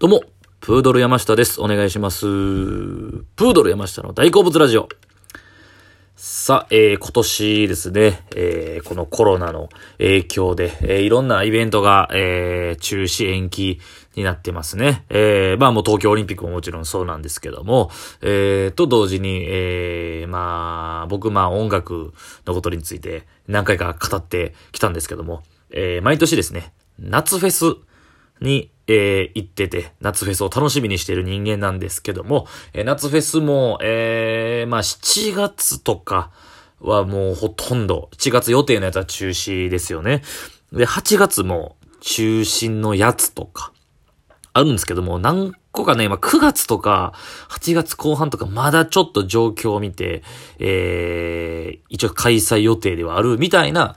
どうも、プードル山下です。お願いします。プードル山下の大好物ラジオ。さあ、えー、今年ですね、えー、このコロナの影響で、えー、いろんなイベントが、えー、中止延期になってますね。えー、まあもう東京オリンピックももちろんそうなんですけども、えー、と同時に、えー、まあ、僕まあ音楽のことについて何回か語ってきたんですけども、えー、毎年ですね、夏フェスに、えー、行ってて、夏フェスを楽しみにしている人間なんですけども、えー、夏フェスも、えー、まあ7月とかはもうほとんど、7月予定のやつは中止ですよね。で、8月も中止のやつとか、あるんですけども、何個かね、まあ、9月とか、8月後半とか、まだちょっと状況を見て、えー、一応開催予定ではあるみたいな、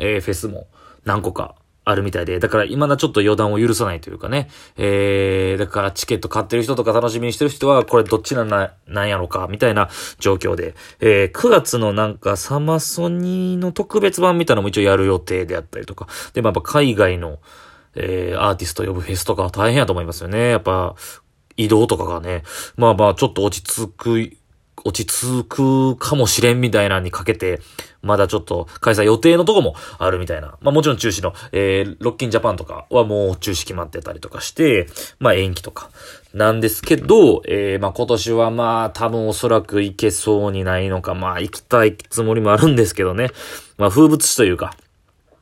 えー、フェスも何個かあるみたいで、だから今だちょっと予断を許さないというかね、えー、だからチケット買ってる人とか楽しみにしてる人は、これどっちなんな、なんやろか、みたいな状況で、えー、9月のなんかサマソニーの特別版みたいなのも一応やる予定であったりとか、で、まあやっぱ海外の、えー、アーティスト呼ぶフェスとかは大変やと思いますよね。やっぱ、移動とかがね、まあまあちょっと落ち着く、落ち着くかもしれんみたいなにかけて、まだちょっと開催予定のとこもあるみたいな。まあもちろん中止の、えー、ロッキンジャパンとかはもう中止決まってたりとかして、まあ延期とかなんですけど、えー、まあ今年はまあ多分おそらく行けそうにないのか、まあ行きたいつもりもあるんですけどね。まあ風物詩というか。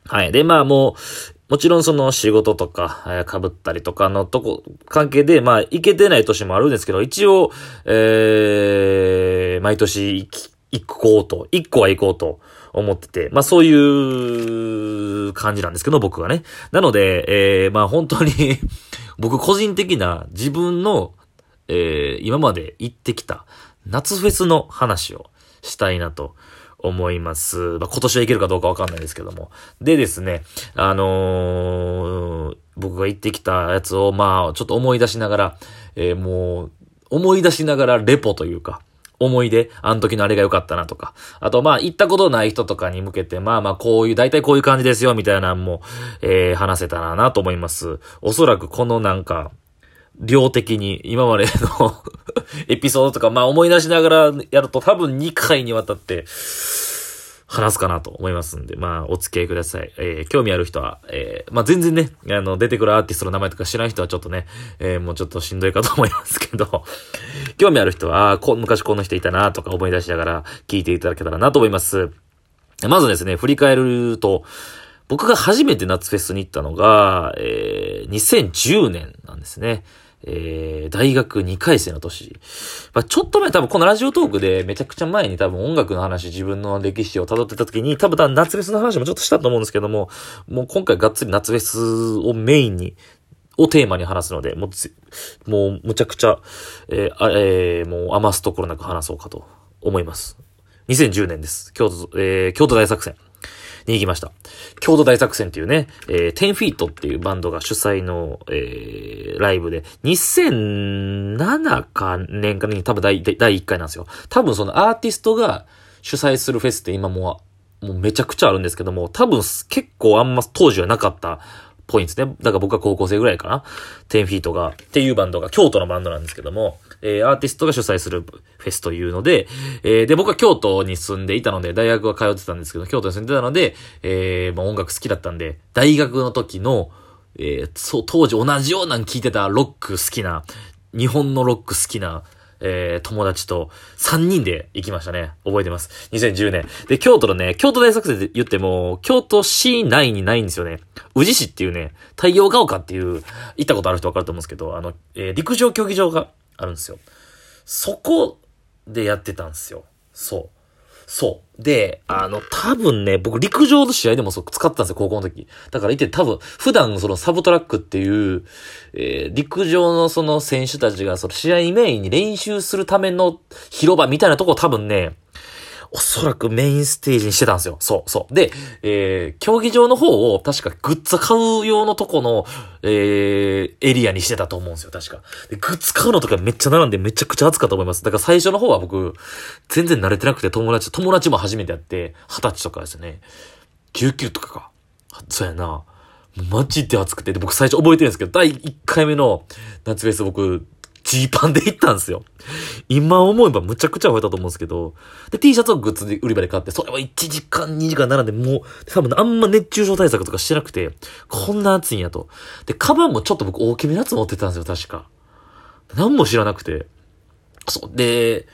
はい。で、まあもう、もちろんその仕事とか、えー、被ったりとかのとこ、関係で、まあ、行けてない年もあるんですけど、一応、えー、毎年行き、行こうと、一個は行こうと思ってて、まあそういう感じなんですけど、僕はね。なので、えー、まあ本当に 僕個人的な自分の、えー、今まで行ってきた夏フェスの話をしたいなと思います。まあ、今年はいけるかどうかわかんないですけども。でですね、あのー、僕が行ってきたやつを、まあ、ちょっと思い出しながら、えー、もう、思い出しながらレポというか、思い出、あの時のあれが良かったなとか。あと、まあ、行ったことない人とかに向けて、まあまあ、こういう、大体こういう感じですよ、みたいなのも、えー、話せたらなと思います。おそらくこのなんか、量的に今までの エピソードとか、まあ思い出しながらやると多分2回にわたって話すかなと思いますんで、まあお付き合いください。えー、興味ある人は、えー、まあ全然ね、あの、出てくるアーティストの名前とか知らない人はちょっとね、えー、もうちょっとしんどいかと思いますけど、興味ある人は、こ昔この人いたなとか思い出しながら聞いていただけたらなと思います。まずですね、振り返ると、僕が初めて夏フェスに行ったのが、えー、2010年なんですね。えー、大学2回生の年。まあ、ちょっと前多分このラジオトークでめちゃくちゃ前に多分音楽の話、自分の歴史を辿ってた時に多分夏フェスの話もちょっとしたと思うんですけども、もう今回がっつり夏フェスをメインに、をテーマに話すので、もう、もうむちゃくちゃ、えー、あえー、もう余すところなく話そうかと思います。2010年です。京都、えー、京都大作戦。に行きました。郷土大作戦っていうね、えー、10フィートっていうバンドが主催の、えー、ライブで、2007か年かに多分第第1回なんですよ。多分そのアーティストが主催するフェスって今もう、もうめちゃくちゃあるんですけども、多分結構あんま当時はなかったぽいんですね。だから僕は高校生ぐらいかな。10フィートが、っていうバンドが、京都のバンドなんですけども、えー、アーティストが主催するフェスというので、えー、で、僕は京都に住んでいたので、大学は通ってたんですけど、京都に住んでたので、えー、まあ音楽好きだったんで、大学の時の、えー、そう、当時同じようなの聞いてたロック好きな、日本のロック好きな、えー、友達と3人で行きましたね。覚えてます。2010年。で、京都のね、京都大作戦で言っても、京都市内にないんですよね。宇治市っていうね、太陽が丘っていう、行ったことある人わかると思うんですけど、あの、えー、陸上競技場があるんですよ。そこでやってたんですよ。そう。そう。で、あの、多分ね、僕陸上の試合でもそう使ってたんですよ、高校の時。だからいて多分、普段そのサブトラックっていう、えー、陸上のその選手たちがその試合メインに練習するための広場みたいなとこ多分ね、おそらくメインステージにしてたんですよ。そう、そう。で、えー、競技場の方を確かグッズ買う用のとこの、えー、エリアにしてたと思うんですよ、確か。で、グッズ買うのとかめっちゃ並んでめちゃくちゃ暑かったと思います。だから最初の方は僕、全然慣れてなくて友達、友達も初めてやって、二十歳とかですね。19とかか。そうやな。マジで暑くて、で、僕最初覚えてるんですけど、第1回目の夏フェス僕、ジーパンで行ったんですよ。今思えばむちゃくちゃ吠えたと思うんですけど、で、T シャツをグッズで売り場で買って、それは1時間、2時間並んで、もう、多分あんま熱中症対策とかしてなくて、こんな暑いんやと。で、カバンもちょっと僕大きめのやつ持ってたんですよ、確か。何も知らなくて。そう。で、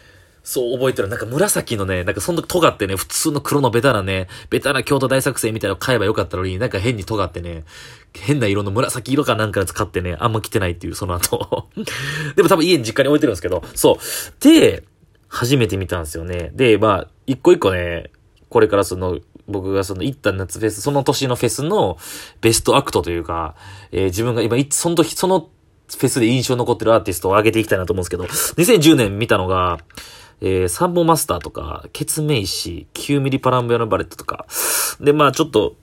そう覚えてる。なんか紫のね、なんかその時尖ってね、普通の黒のベタなね、ベタな京都大作戦みたいなの買えばよかったのに、なんか変に尖ってね、変な色の紫色かなんか使ってね、あんま着てないっていう、その後。でも多分家に実家に置いてるんですけど、そう。で、初めて見たんですよね。で、まあ、一個一個ね、これからその、僕がその行った夏フェス、その年のフェスのベストアクトというか、えー、自分が今、その時、そのフェスで印象に残ってるアーティストを上げていきたいなと思うんですけど、2010年見たのが、えー、サンボマスターとか、ケツメイシ、9mm Parabellum Bullet とか、で、まあちょっと、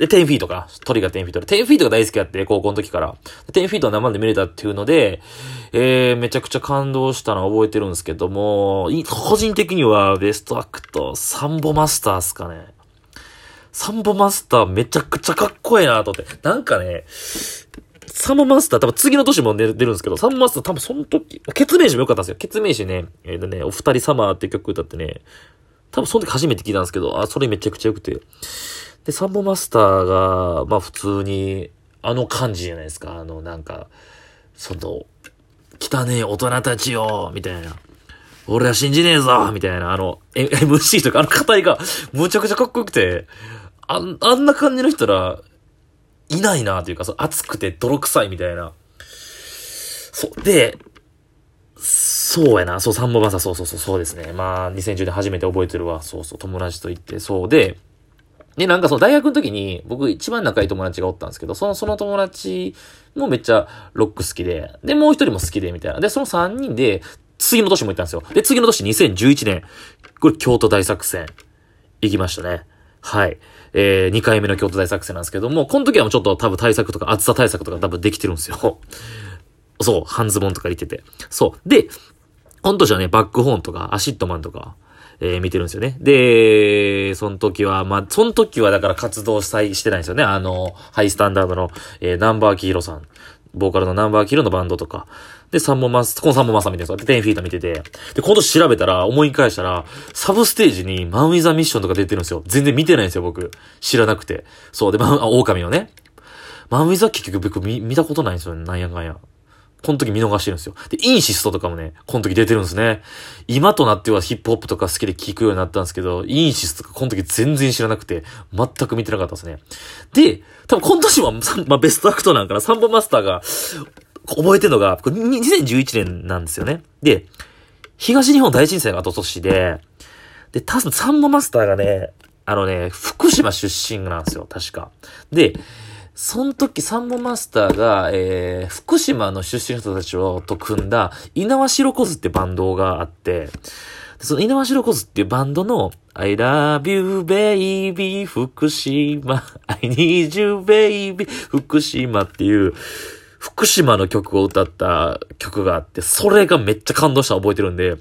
で、10-FEET か。トリが10-FEET で。10-FEET が大好きやって、高校の時から。10-FEET は生で見れたっていうので、えー、めちゃくちゃ感動したのは覚えてるんですけども、個人的にはベストアクト、サンボマスターっすかね。サンボマスターめちゃくちゃかっこええなと思って。なんかね、サママスター、多分次の年も出るんですけど、サママスター多分その時、ケツメイシも良かったんですよ。ケツメイシね、えっ、ー、とね、お二人様って曲歌ってね、多分その時初めて聞いたんですけど、あ、それめちゃくちゃ良くて。で、サンボマスターが、まあ普通に、あの感じじゃないですか。あの、なんか、その、汚ねえ大人たちよみたいな。俺は信じねえぞみたいな、あの、MC とかあの語りが、むちゃくちゃかっこよくて、ああんな感じの人ら、いないなというか、そう、熱くて泥臭いみたいな。そう。で、そうやな。そう、サンボマサ、そうそうそう、そうですね。まあ、2010年初めて覚えてるわ。そうそう、友達と行って、そうで、で、なんかその大学の時に、僕一番仲いい友達がおったんですけど、その、その友達もめっちゃロック好きで、で、もう一人も好きで、みたいな。で、その三人で、次の年も行ったんですよ。で、次の年2011年、これ京都大作戦、行きましたね。はい。えー、2回目の京都大作戦なんですけども、この時はもうちょっと多分対策とか、暑さ対策とか多分できてるんですよ。そう、半ズボンとか言ってて。そう。で、この年はね、 BACK HORN とか、 ACIDMAN とか、えー、見てるんですよね。で、その時は、まあ、その時はだから活動したい、してないんですよね。あの、 Hi-STANDARD の、えー、ナンバーキーロさん。ボーカルのナンバーキルのバンドとか。で、サンボマス、このサンボマスみたいなですよ。で、10-FEET 見てて。で、今度調べたら、思い返したら、サブステージに MAN WITH A MISSION とか出てるんですよ。全然見てないんですよ、僕。知らなくて。そう、で、マン、あ、狼のね。マンウィザ結局僕見、見たことないんですよ。なんやかんや。この時見逃してるんですよ。で、韻シストとかもね、この時出てるんですね。今となってはヒップホップとか好きで聴くようになったんですけど、韻シストとかこの時全然知らなくて、全く見てなかったですね。で、多分今年は、まあ、ベストアクトなんかな、サンボマスターが、覚えてるのが、これ2011年なんですよね。で、東日本大震災が後年で、で、多分サンボマスターがね、あのね、福島出身なんですよ、確か。で、その時サンボマスターが、えー、福島の出身の人たちをと組んだ、稲葉白子図ってバンドがあって、その稲葉白子図っていうバンドの、I love you baby 福島、I need you baby 福島っていう、福島の曲を歌った曲があって、それがめっちゃ感動した覚えてるんで、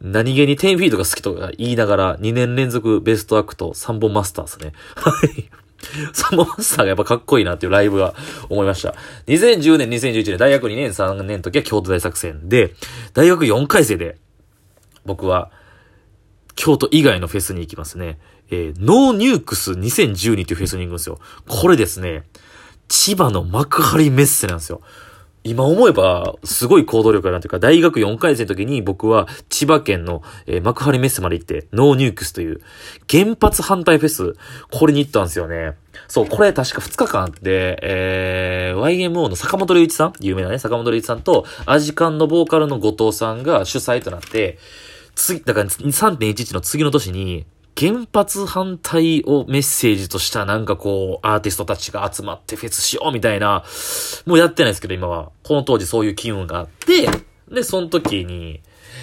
何気に10-FEET が好きとか言いながら2年連続ベストアクトサンボマスターですね。はい。サンボマスターがやっぱかっこいいなっていうライブが思いました。2010年、2011年、大学2年、3年の時は京都大作戦で、大学4回生で、僕は、京都以外のフェスに行きますね。えー、 NO NUKES 2012っていうフェスに行くんですよ。これですね、千葉の幕張メッセなんですよ。今思えば、すごい行動力がなんていうか、大学4回生の時に僕は千葉県の、え、幕張メッセまで行って、 NO NUKES という原発反対フェス、これに行ったんですよね。そう、これ確か2日間あって、えー、YMO の坂本龍一さん、有名なね、坂本龍一さんと、アジカンのボーカルの後藤さんが主催となって、次、だから3.11の次の年に、原発反対をメッセージとしたなんかこう、アーティストたちが集まってフェスしようみたいな、もうやってないですけど今は。この当時そういう機運があって、で、その時に、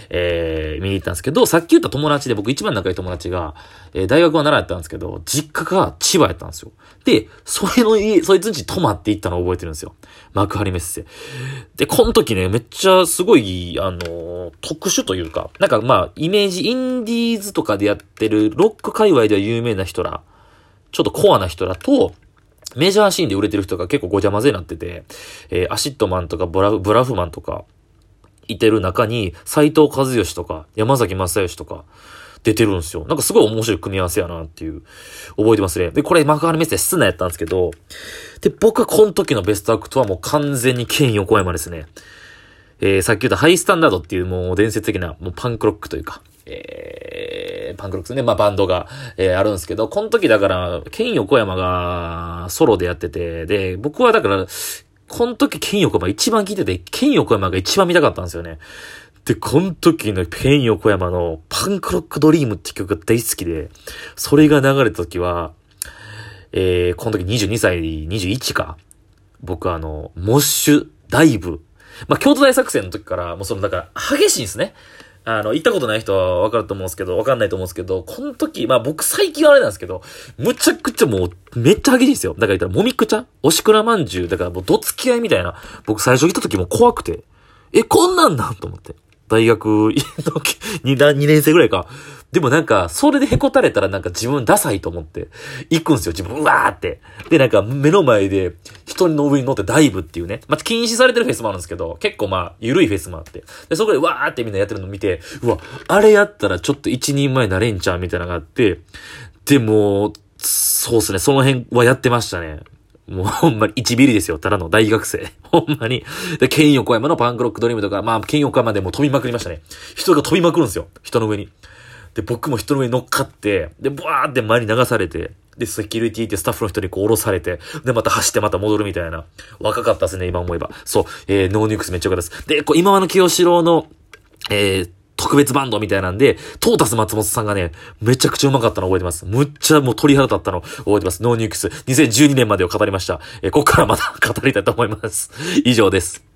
えー、見に行ったんですけど、さっき言った友達で僕一番仲いい友達が、えー、大学は奈良やったんですけど、実家が千葉やったんですよ。で、それの家、そいつんち泊まって行ったのを覚えてるんですよ。幕張メッセ。で、この時ね、めっちゃすごい、あのー、特殊というか、なんかまあ、イメージ、インディーズとかでやってるロック界隈では有名な人ら、ちょっとコアな人らと、メジャーシーンで売れてる人が結構ごちゃ混ぜになってて、えー、 ACIDMAN とかブラ BRAHMAN とか、いてる中に、斉藤和義とか、山崎まさよしとか、出てるんですよ。なんかすごい面白い組み合わせやなっていう、覚えてますね。で、これ幕張メッセ室内やったんですけど、で、僕はこの時のベストアクトはもう完全にケン横山ですね。えー、さっき言ったハイスタンダードっていうもう伝説的なもうパンクロックというか、えー、パンクロックですね。まあバンドが、えー、あるんですけど、この時だから、ケン横山がソロでやってて、で、僕はだから、この時ケン横山一番聴いてて、ケン横山が一番見たかったんですよね。で、この時のケン横山のパンクロックドリームって曲が大好きで、それが流れた時は、えー、この時22歳、21か。僕あの、モッシュ、ダイブ。まあ、京都大作戦の時から、もうその、だから、激しいんですね。あの、行ったことない人はわかると思うんですけど、わかんないと思うんですけど、この時、まあ僕最近はあれなんですけど、むちゃくちゃもう、めっちゃ激しいんですよ。だから言ったら、もみくちゃおしくらまんじゅう。だからもう、どつき合いみたいな。僕最初行った時も怖くて、え、こんなんなんと思って。大学の 2, 2年生ぐらいか。でもなんか、それでへこたれたらなんか自分ダサいと思って、行くんですよ、自分、うわーって。で、なんか目の前で、人の上に乗ってダイブっていうね。まあ、禁止されてるフェスもあるんですけど、結構まあ、ゆるいフェスもあって。で、そこでわーってみんなやってるの見て、うわ、あれやったらちょっと一人前なれんちゃうみたいなのがあって、でも、そうっすね、その辺はやってましたね。もうほんまに1ビリですよ。ただの大学生。ほんまに。で、ケイン横山のパンクロックドリームとか、まあ、ケイン横山でも飛びまくりましたね。人が飛びまくるんですよ。人の上に。で、僕も人の上に乗っかって、で、ブワーって前に流されて、で、セキュリティってスタッフの人にこう降ろされて、で、また走ってまた戻るみたいな。若かったですね、今思えば。そう。えー、 NO NUKES めっちゃ良かったです。で、こう、忌野清志郎の、えー、特別バンドみたいなんで、トータス松本さんがね、めちゃくちゃうまかったの覚えてます。むっちゃもう鳥肌立ったの覚えてます。 NO NUKES。2012年までを語りました。えー、ここからまた 語りたいと思います。以上です。